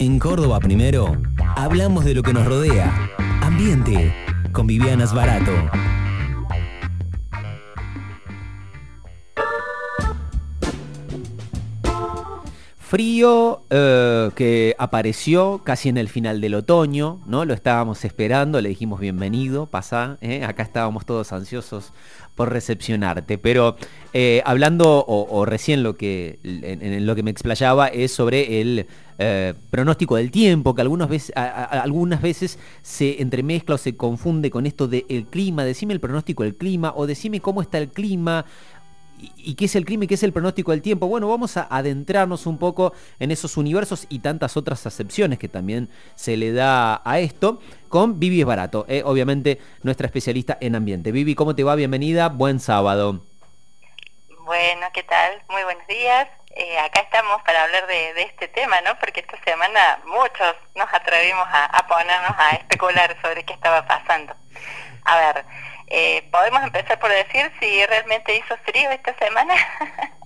En Córdoba Primero, hablamos de lo que nos rodea. Ambiente, con Vivianas Barato. Frío eh, que apareció casi en el final del otoño, ¿no? Lo estábamos esperando, le dijimos bienvenido, pasa, ¿eh? acá estábamos todos ansiosos por recepcionarte. Pero eh, hablando, o, recién lo que, lo que me explayaba, es sobre el pronóstico del tiempo, que algunas veces, algunas veces se entremezcla o se confunde con esto del clima. Decime el pronóstico del clima, o decime cómo está el clima, ¿Y qué es el crimen? ¿Qué es el pronóstico del tiempo? Bueno, vamos a adentrarnos un poco en esos universos y tantas otras acepciones que también se le da a esto con Vivi barato, eh, obviamente nuestra especialista en ambiente. Vivi, ¿cómo te va? Bienvenida, buen sábado. Bueno, ¿qué tal? Muy buenos días. Eh, acá estamos para hablar de, este tema, ¿no? Porque esta semana muchos nos atrevimos a ponernos a especular sobre qué estaba pasando. A ver, eh, podemos empezar por decir si realmente hizo frío esta semana.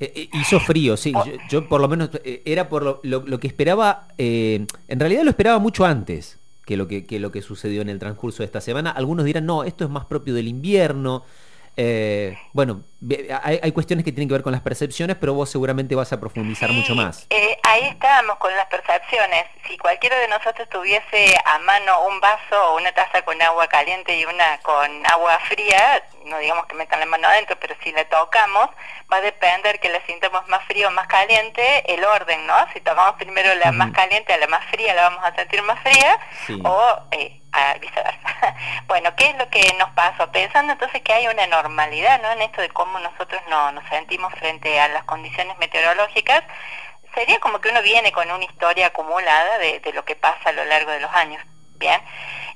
Eh, eh, hizo frío, sí. Yo, por lo menos era por lo, que esperaba. en realidad lo esperaba mucho antes que lo que, que, lo que sucedió en el transcurso de esta semana. Algunos dirán, no, esto es más propio del invierno. Eh, bueno, hay, cuestiones que tienen que ver con las percepciones, pero vos seguramente vas a profundizar mucho más. Eh, ahí estábamos con las percepciones. Si cualquiera de nosotros tuviese a mano un vaso o una taza con agua caliente y una con agua fría, no digamos que metan la mano adentro, pero si la tocamos, va a depender que la sintamos más frío o más caliente, el orden, ¿no? Si tocamos primero la más caliente a la más fría, la vamos a sentir más fría, o eh, viceversa. bueno, ¿qué es lo que nos pasó? Pensando entonces que hay una normalidad, ¿no? En esto de cómo nosotros no, nos sentimos frente a las condiciones meteorológicas, sería como que uno viene con una historia acumulada de, de lo que pasa a lo largo de los años. Bien,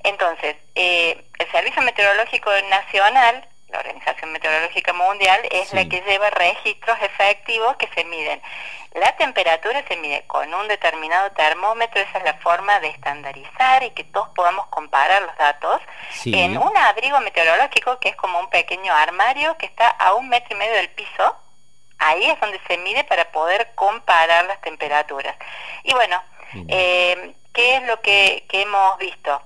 entonces, eh, el Servicio Meteorológico Nacional la Organización Meteorológica Mundial, es la que lleva registros efectivos que se miden. La temperatura se mide con un determinado termómetro, esa es la forma de estandarizar y que todos podamos comparar los datos en un abrigo meteorológico que es como un pequeño armario que está a un metro y medio del piso. Ahí es donde se mide para poder comparar las temperaturas. Y bueno, eh, ¿qué es lo que hemos visto?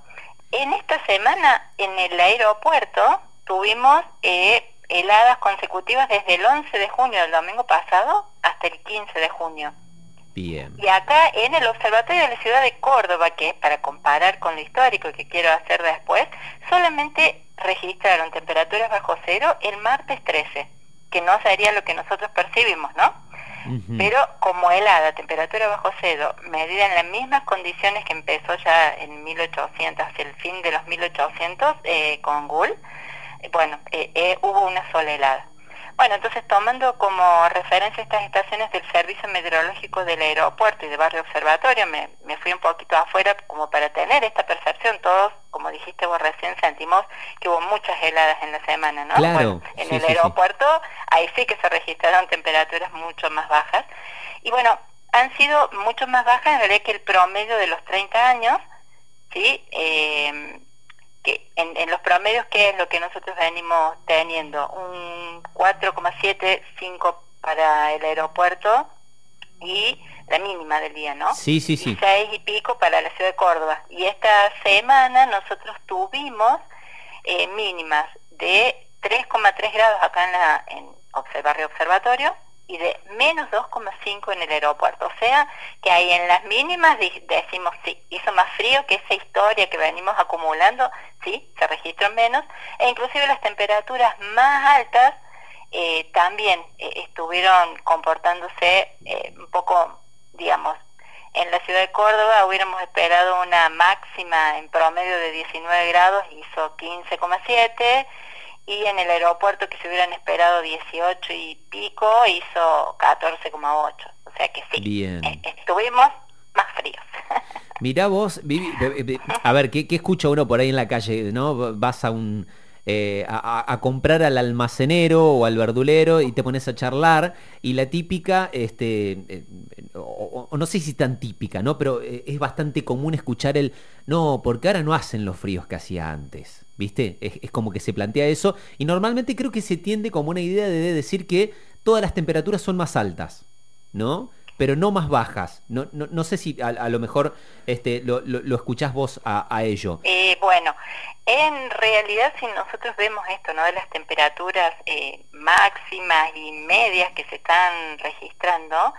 En esta semana en el aeropuerto tuvimos eh, heladas consecutivas desde el 11 de junio del domingo pasado hasta el 15 de junio. Bien. Y acá en el Observatorio de la Ciudad de Córdoba, que es para comparar con lo histórico que quiero hacer después, solamente registraron temperaturas bajo cero el martes 13, que no sería lo que nosotros percibimos, ¿no? Pero como helada, temperatura bajo cero, medida en las mismas condiciones que empezó ya en 1800, hacia el fin de los 1800 eh, con Gull, bueno, eh, eh, hubo una sola helada. Bueno, entonces tomando como referencia estas estaciones del Servicio Meteorológico del Aeropuerto y de Barrio Observatorio, me, fui un poquito afuera como para tener esta percepción. Todos, como dijiste vos recién, sentimos que hubo muchas heladas en la semana, ¿no? Claro. en el aeropuerto, ahí sí que se registraron temperaturas mucho más bajas. Y bueno, han sido mucho más bajas en realidad que el promedio de los 30 años, ¿sí? Eh, que en, los promedios, ¿qué es lo que nosotros venimos teniendo? Un 4,75 para el aeropuerto y la mínima del día, ¿no? Sí, sí, sí. Y 6 y pico para la ciudad de Córdoba. Y esta semana nosotros tuvimos eh, mínimas de 3,3 grados acá en, la, en Barrio Observatorio y de menos 2,5 en el aeropuerto. O sea que ahí en las mínimas decimos, sí, hizo más frío que esa historia que venimos acumulando, sí, se registró menos, e inclusive las temperaturas más altas eh, también eh, estuvieron comportándose eh, un poco, digamos, en la ciudad de Córdoba hubiéramos esperado una máxima en promedio de 19 grados, hizo 15,7 y en el aeropuerto que se hubieran esperado 18 y pico hizo 14,8. O sea que sí, Bien. Eh, estuvimos más fríos. Mirá vos, a ver, ¿qué, ¿qué, escucha uno por ahí en la calle? ¿no? Vas a un eh, a, comprar al almacenero o al verdulero y te pones a charlar y la típica, este, eh, o, no sé si tan típica, ¿no? Pero eh, es bastante común escuchar el, no, porque ahora no hacen los fríos que hacía antes, ¿viste? Es, como que se plantea eso y normalmente creo que se tiende como una idea de decir que todas las temperaturas son más altas, ¿no? pero no más bajas. No, no, sé si a, lo mejor este, lo, lo, escuchás vos a, ello. Eh, bueno, en realidad si nosotros vemos esto, ¿no? De las temperaturas eh, máximas y medias que se están registrando,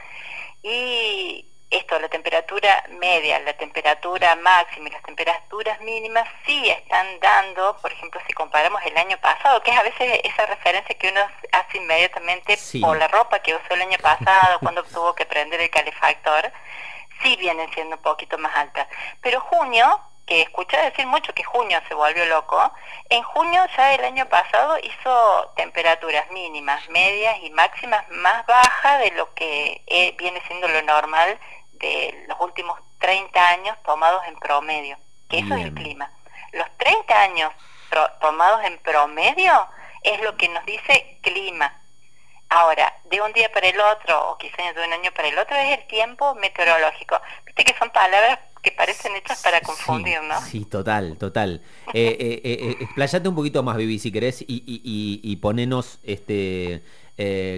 y esto, la temperatura media, la temperatura máxima y las temperaturas mínimas sí están dando, por ejemplo, si comparamos el año pasado, que es a veces esa referencia que uno hace inmediatamente por la ropa que usó el año pasado, cuando tuvo que prender el calefactor, sí vienen siendo un poquito más altas. Pero junio, que escuché decir mucho que junio se volvió loco, en junio ya el año pasado hizo temperaturas mínimas, medias y máximas más bajas de lo que eh, viene siendo lo normal de los últimos 30 años tomados en promedio, que eso es el clima. Los 30 años tomados en promedio es lo que nos dice clima. Ahora, de un día para el otro, o quizás de un año para el otro, es el tiempo meteorológico. Viste que son palabras que parecen hechas para confundir, ¿no? Sí, total, total. Eh, eh, eh, explayate un poquito más, Vivi, si querés, y, y, y, ponenos este,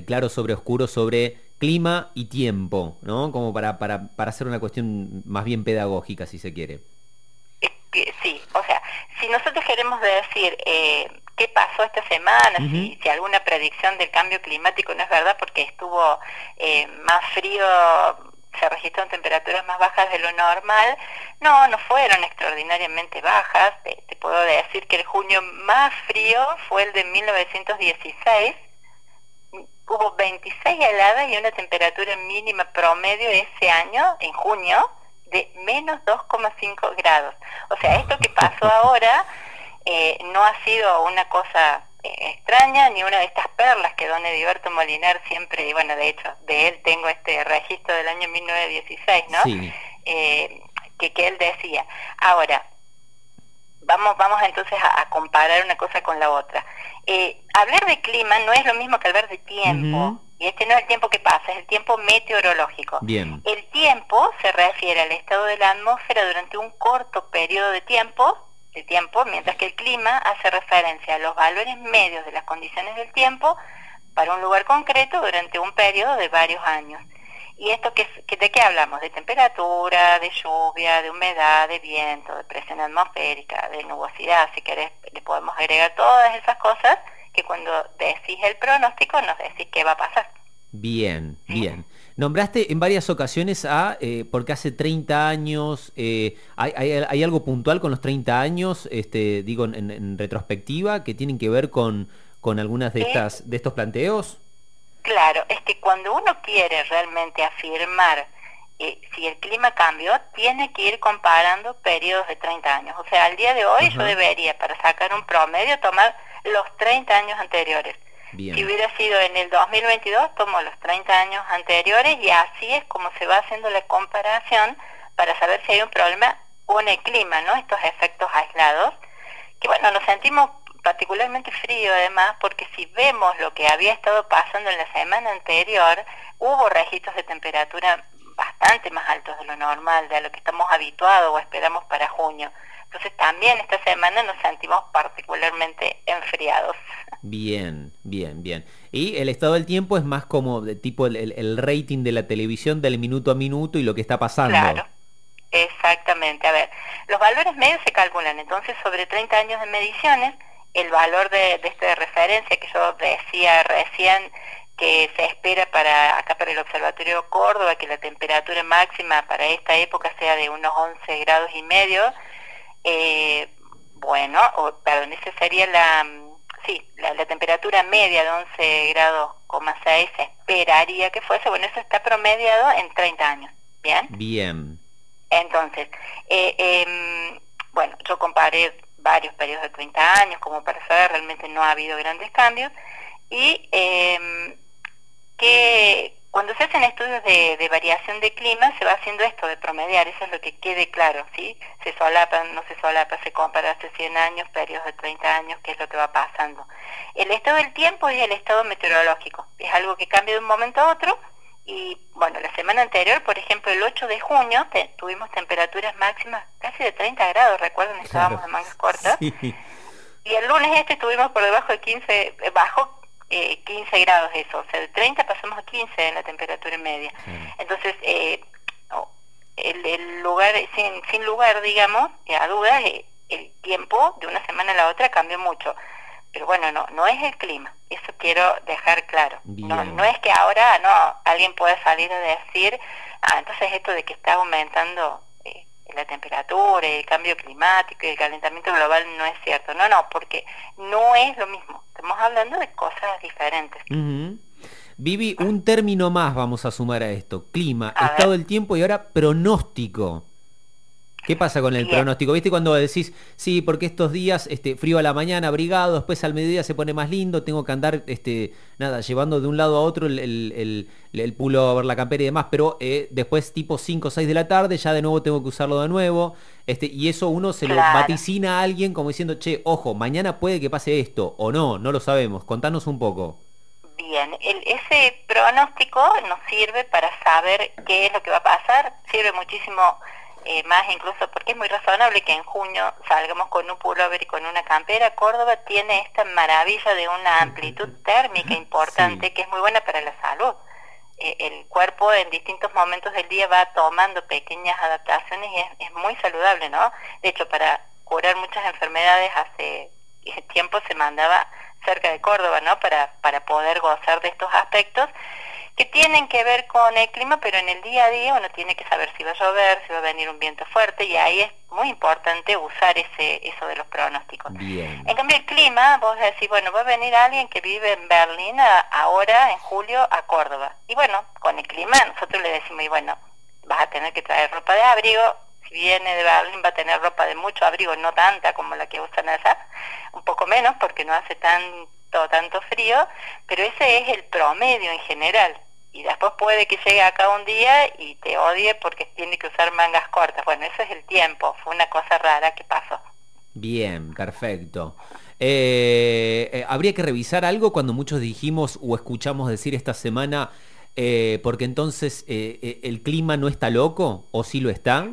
claro sobre oscuro sobre clima y tiempo, ¿no? Como para, para, para hacer una cuestión más bien pedagógica, si se quiere. Sí, o sea, si nosotros queremos decir eh, qué pasó esta semana, si, si, alguna predicción del cambio climático no es verdad porque estuvo eh, más frío, se registraron temperaturas más bajas de lo normal, no, no fueron extraordinariamente bajas. te puedo decir que el junio más frío fue el de 1916 hubo 26 heladas y una temperatura mínima promedio ese año, en junio, de menos 2,5 grados. O sea, esto que pasó ahora eh, no ha sido una cosa eh, extraña ni una de estas perlas que don Ediberto Molinar siempre, y bueno, de hecho, de él tengo este registro del año 1916, ¿no? Eh, que, que él decía. Ahora, vamos, vamos entonces a, comparar una cosa con la otra. Eh, hablar de clima no es lo mismo que hablar de tiempo. Y este no es el tiempo que pasa, es el tiempo meteorológico. Bien. El tiempo se refiere al estado de la atmósfera durante un corto periodo de tiempo, de tiempo, mientras que el clima hace referencia a los valores medios de las condiciones del tiempo para un lugar concreto durante un periodo de varios años. ¿Y esto que, de qué hablamos? De temperatura, de lluvia, de humedad, de viento, de presión atmosférica, de nubosidad, si querés, le podemos agregar todas esas cosas que cuando decís el pronóstico nos decís qué va a pasar. Bien, bien. Nombraste en varias ocasiones a, eh, porque hace 30 años, eh, hay, algo puntual con los 30 años, este, digo, en, retrospectiva, que tienen que ver con, con algunas de, estas, de estos planteos? Claro, es que cuando uno quiere realmente afirmar eh, si el clima cambió, tiene que ir comparando periodos de 30 años. O sea, al día de hoy yo debería, para sacar un promedio, tomar los 30 años anteriores. Si hubiera sido en el 2022, tomo los 30 años anteriores y así es como se va haciendo la comparación para saber si hay un problema con el clima, ¿no? Estos efectos aislados, que bueno, nos sentimos particularmente frío además, porque si vemos lo que había estado pasando en la semana anterior, hubo registros de temperatura bastante más altos de lo normal, de lo que estamos habituados o esperamos para junio. Entonces también esta semana nos sentimos particularmente enfriados. Bien, bien, bien. Y el estado del tiempo es más como de tipo el, el rating de la televisión del minuto a minuto y lo que está pasando. Claro, exactamente. A ver, los valores medios se calculan entonces sobre 30 años de mediciones el valor de, de esta referencia que yo decía recién que se espera para acá para el Observatorio Córdoba que la temperatura máxima para esta época sea de unos 11 grados y medio eh, bueno o, perdón esa sería la sí la, temperatura media de 11 grados 6 se esperaría que fuese. Bueno eso está promediado en 30 años bien bien. Entonces eh, em, bueno yo comparé varios periodos de 30 años, como para saber, realmente no ha habido grandes cambios, y eh, que cuando se hacen estudios de, variación de clima se va haciendo esto de promediar, eso es lo que quede claro, ¿sí? Se solapa, no se solapa, se compara hace 100 años, periodos de 30 años, qué es lo que va pasando. El estado del tiempo es el estado meteorológico, es algo que cambia de un momento a otro, y bueno, la semana anterior, por ejemplo, el 8 de junio, tuvimos temperaturas máximas casi de 30 grados, recuerden, estábamos en mangas cortas. Y el lunes este estuvimos por debajo de 15, eh, bajo 15 grados eso, o sea, de 30 pasamos a 15 en la temperatura media. Entonces, el, lugar, sin, sin lugar, digamos, a dudas, el tiempo de una semana a la otra cambió mucho. Pero bueno, no, no es el clima, eso quiero dejar claro. No, no es que ahora no alguien pueda salir a decir, ah, entonces esto de que está aumentando eh, la temperatura, el cambio climático y el calentamiento global no es cierto. No, no, porque no es lo mismo. Estamos hablando de cosas diferentes. Vivi, un término más vamos a sumar a esto. Clima, estado del tiempo y ahora pronóstico. ¿Qué pasa con el pronóstico? ¿Viste cuando decís, sí, porque estos días, este, frío a la mañana, abrigado, después al mediodía se pone más lindo, tengo que andar, este, nada, llevando de un lado a otro el, el, el, ver la campera y demás, pero eh, después tipo 5 o 6 de la tarde ya de nuevo tengo que usarlo de nuevo, este, y eso uno se lo vaticina a alguien como diciendo, che, ojo, mañana puede que pase esto, o no, no lo sabemos, contanos un poco. Bien, ese pronóstico nos sirve para saber qué es lo que va a pasar, sirve muchísimo eh, más incluso porque es muy razonable que en junio salgamos con un pullover y con una campera. Córdoba tiene esta maravilla de una amplitud térmica importante que es muy buena para la salud. Eh, el cuerpo en distintos momentos del día va tomando pequeñas adaptaciones y es, es muy saludable, ¿no? De hecho, para curar muchas enfermedades hace tiempo se mandaba cerca de Córdoba, ¿no? Para, para poder gozar de estos aspectos que tienen que ver con el clima, pero en el día a día uno tiene que saber si va a llover, si va a venir un viento fuerte, y ahí es muy importante usar ese eso de los pronósticos. En cambio el clima, vos decís, bueno, va a venir alguien que vive en Berlín ahora, en julio, a Córdoba. Y bueno, con el clima nosotros le decimos, y bueno, vas a tener que traer ropa de abrigo, si viene de Berlín va a tener ropa de mucho abrigo, no tanta como la que usan allá, un poco menos porque no hace tanto tanto frío, pero ese es el promedio en general y después puede que llegue acá un día y te odie porque tiene que usar mangas cortas. Bueno, eso es el tiempo, fue una cosa rara que pasó. Bien, perfecto. Eh, eh, habría que revisar algo cuando muchos dijimos o escuchamos decir esta semana, eh, porque entonces el clima no está loco o sí lo está.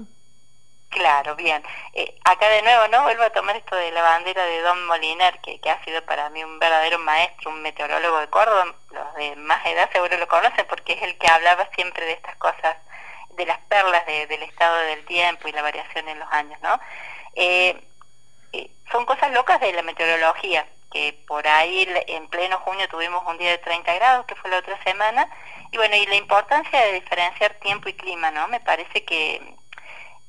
Claro, bien. Eh, acá de nuevo, ¿no? Vuelvo a tomar esto de la bandera de Don Moliner, que, ha sido para mí un verdadero maestro, un meteorólogo de Córdoba. Los de más edad seguro lo conocen porque es el que hablaba siempre de estas cosas, de las perlas del estado del tiempo y la variación en los años, ¿no? Eh, eh, son cosas locas de la meteorología, que por ahí en pleno junio tuvimos un día de 30 grados, que fue la otra semana, y bueno, y la importancia de diferenciar tiempo y clima, ¿no? Me parece que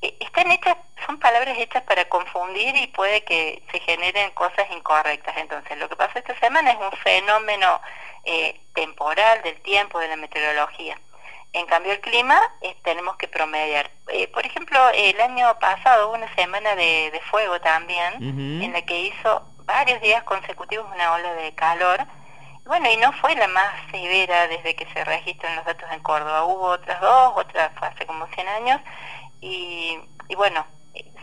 están hechas, son palabras hechas para confundir y puede que se generen cosas incorrectas. Entonces, lo que pasa esta semana es un fenómeno eh, temporal del tiempo, de la meteorología. En cambio, el clima tenemos que promediar. Eh, por ejemplo, el año pasado hubo una semana de, fuego también, en la que hizo varios días consecutivos una ola de calor. Bueno, y no fue la más severa desde que se registran los datos en Córdoba. Hubo otras dos, otras hace como 100 años, y, y bueno,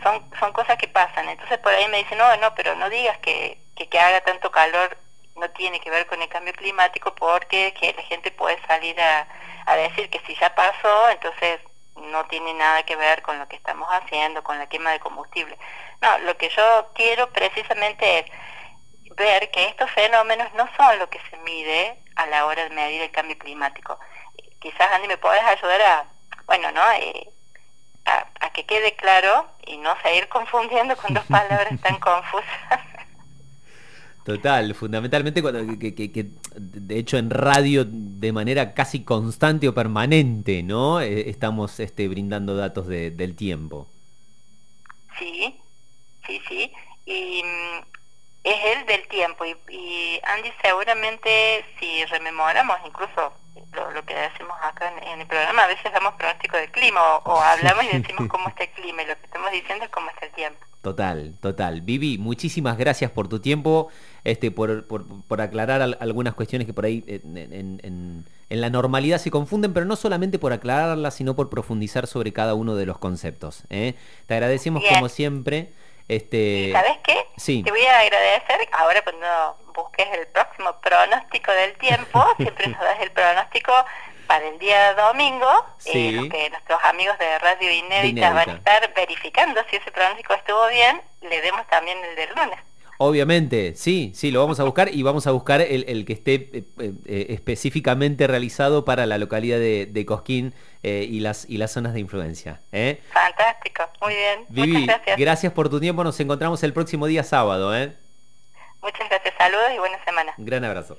son, son cosas que pasan. Entonces por ahí me dicen, no, no, pero no digas que, que, haga tanto calor no tiene que ver con el cambio climático porque que la gente puede salir a, a decir que si ya pasó, entonces no tiene nada que ver con lo que estamos haciendo, con la quema de combustible. No, lo que yo quiero precisamente es ver que estos fenómenos no son lo que se mide a la hora de medir el cambio climático. Quizás, Andy, me puedes ayudar a, bueno, ¿no? Eh, que quede claro y no seguir confundiendo con dos palabras tan confusas. Total, fundamentalmente cuando que, de hecho en radio de manera casi constante o permanente, ¿no? Eh, estamos este, brindando datos del tiempo. Sí, sí, sí. Y mm, es el del tiempo. Y, y Andy, seguramente si rememoramos incluso lo, que decimos acá en, el programa, a veces damos pronóstico del clima o, hablamos y decimos cómo está el clima y lo que estamos diciendo es cómo está el tiempo. Total, total. Vivi, muchísimas gracias por tu tiempo, este, por, por, aclarar algunas cuestiones que por ahí en, en, en, la normalidad se confunden, pero no solamente por aclararlas, sino por profundizar sobre cada uno de los conceptos. ¿eh? Te agradecemos como siempre. Este... ¿Sabes qué? Sí. Te voy a agradecer ahora cuando busques el próximo pronóstico del tiempo, siempre nos das el pronóstico para el día domingo, eh, lo que nuestros amigos de Radio Inédita, van a estar verificando si ese pronóstico estuvo bien, le demos también el del lunes. Obviamente, sí, sí, lo vamos a buscar y vamos a buscar el, que esté eh, eh, específicamente realizado para la localidad de, Cosquín eh, y, las, y las zonas de influencia. Fantástico, muy bien. Vivi, gracias. gracias por tu tiempo, nos encontramos el próximo día sábado. Muchas gracias, saludos y buena semana. Un gran abrazo.